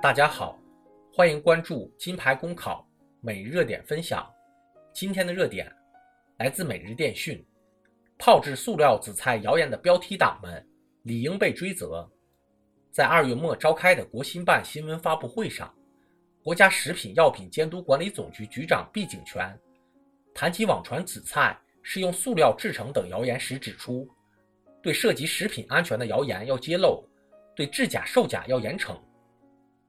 大家好，欢迎关注金牌公考每日热点分享。今天的热点来自每日电讯，炮制塑料紫菜谣言的标题党们理应被追责。在二月末召开的国新办新闻发布会上，国家食品药品监督管理总局局长毕景全谈起网传紫菜是用塑料制成等谣言时指出，对涉及食品安全的谣言要揭露，对制假售假要严惩。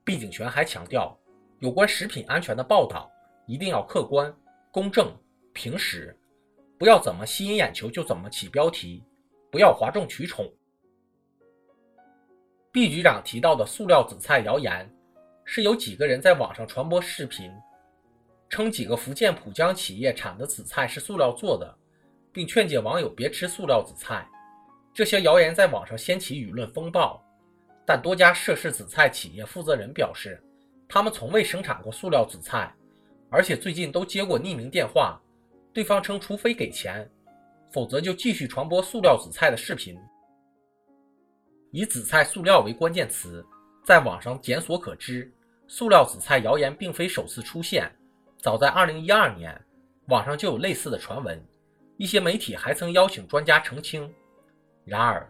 毕景全还强调，有关食品安全的报道一定要客观、公正、平实，不要怎么吸引眼球就怎么起标题，不要哗众取宠。毕局长提到的塑料紫菜谣言，是有几个人在网上传播视频，称几个福建浦江企业产的紫菜是塑料做的，并劝诫网友别吃塑料紫菜。这些谣言在网上掀起舆论风暴。但多家涉事紫菜企业负责人表示，他们从未生产过塑料紫菜，而且最近都接过匿名电话，对方称除非给钱，否则就继续传播塑料紫菜的视频。以“紫菜塑料”为关键词，在网上检索可知，塑料紫菜谣言并非首次出现，早在2012年，网上就有类似的传闻，一些媒体还曾邀请专家澄清。然而，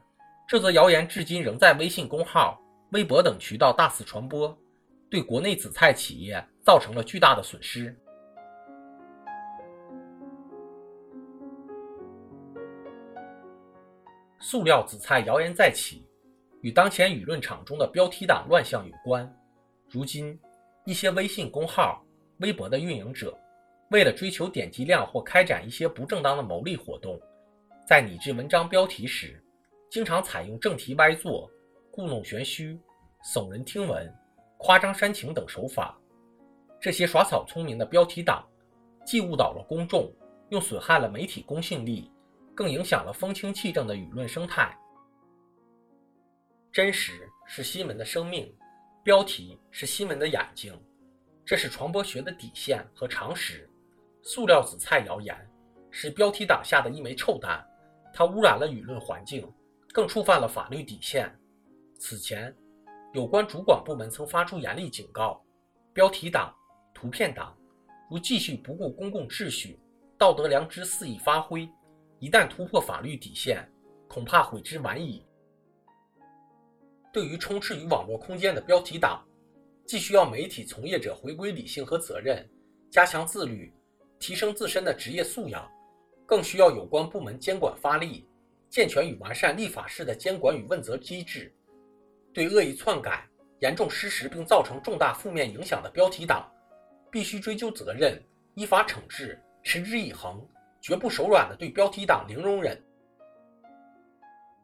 这则谣言至今仍在微信公号、微博等渠道大肆传播，对国内紫菜企业造成了巨大的损失。塑料紫菜谣言再起，与当前舆论场中的标题党乱象有关。如今，一些微信公号、微博的运营者，为了追求点击量或开展一些不正当的牟利活动，在拟制文章标题时，经常采用正题歪作、故弄玄虚、耸人听闻、夸张煽情等手法。这些耍草聪明的标题党，既误导了公众，又损害了媒体公信力，更影响了风清气正的舆论生态。真实是新闻的生命，标题是新闻的眼睛，这是传播学的底线和常识。塑料紫菜谣言是标题党下的一枚臭蛋，它污染了舆论环境。更触犯了法律底线。此前，有关主管部门曾发出严厉警告：标题党、图片党如继续不顾公共秩序、道德良知肆意发挥，一旦突破法律底线，恐怕悔之晚矣。对于充斥于网络空间的标题党，既需要媒体从业者回归理性和责任，加强自律，提升自身的职业素养，更需要有关部门监管发力。健全与完善立法式的监管与问责机制，对恶意篡改、严重失实并造成重大负面影响的标题党，必须追究责任、依法惩治，持之以恒，绝不手软的对标题党零容忍。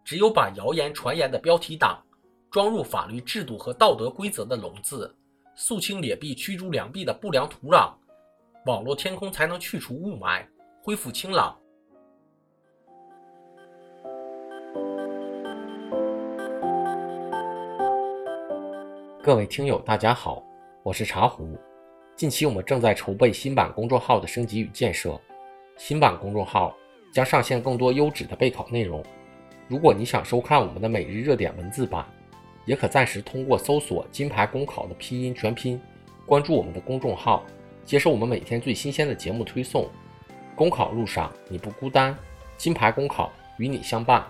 只有把谣言传言的标题党装入法律制度和道德规则的笼子，肃清劣币驱逐良币的不良土壤，网络天空才能去除雾霾，恢复清朗。各位听友，大家好，我是茶壶。近期我们正在筹备新版公众号的升级与建设，新版公众号将上线更多优质的备考内容。如果你想收看我们的每日热点文字版，也可暂时通过搜索“金牌公考”的拼音全拼，关注我们的公众号，接收我们每天最新鲜的节目推送。公考路上你不孤单，金牌公考与你相伴。